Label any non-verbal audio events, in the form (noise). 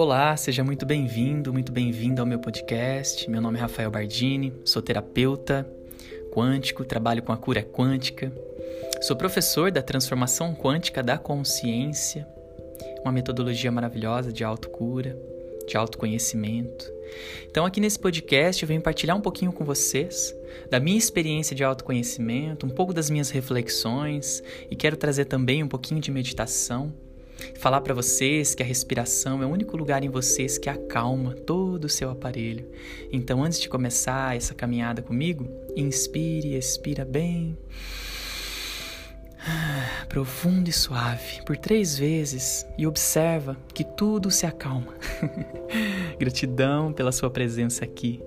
Olá, seja muito bem-vindo, muito bem-vindo ao meu podcast. Meu nome é Rafael Bardini, sou terapeuta quântico, trabalho com a cura quântica. Sou professor da transformação quântica da consciência, uma metodologia maravilhosa de autocura, de autoconhecimento. Então, aqui nesse podcast, eu venho partilhar um pouquinho com vocês da minha experiência de autoconhecimento, um pouco das minhas reflexões e quero trazer também um pouquinho de meditação. Falar para vocês que a respiração é o único lugar em vocês que acalma todo o seu aparelho. Então, antes de começar essa caminhada comigo, inspire, expira bem. (sighs) Profundo e suave, por três vezes, e observa que tudo se acalma. (laughs) Gratidão pela sua presença aqui.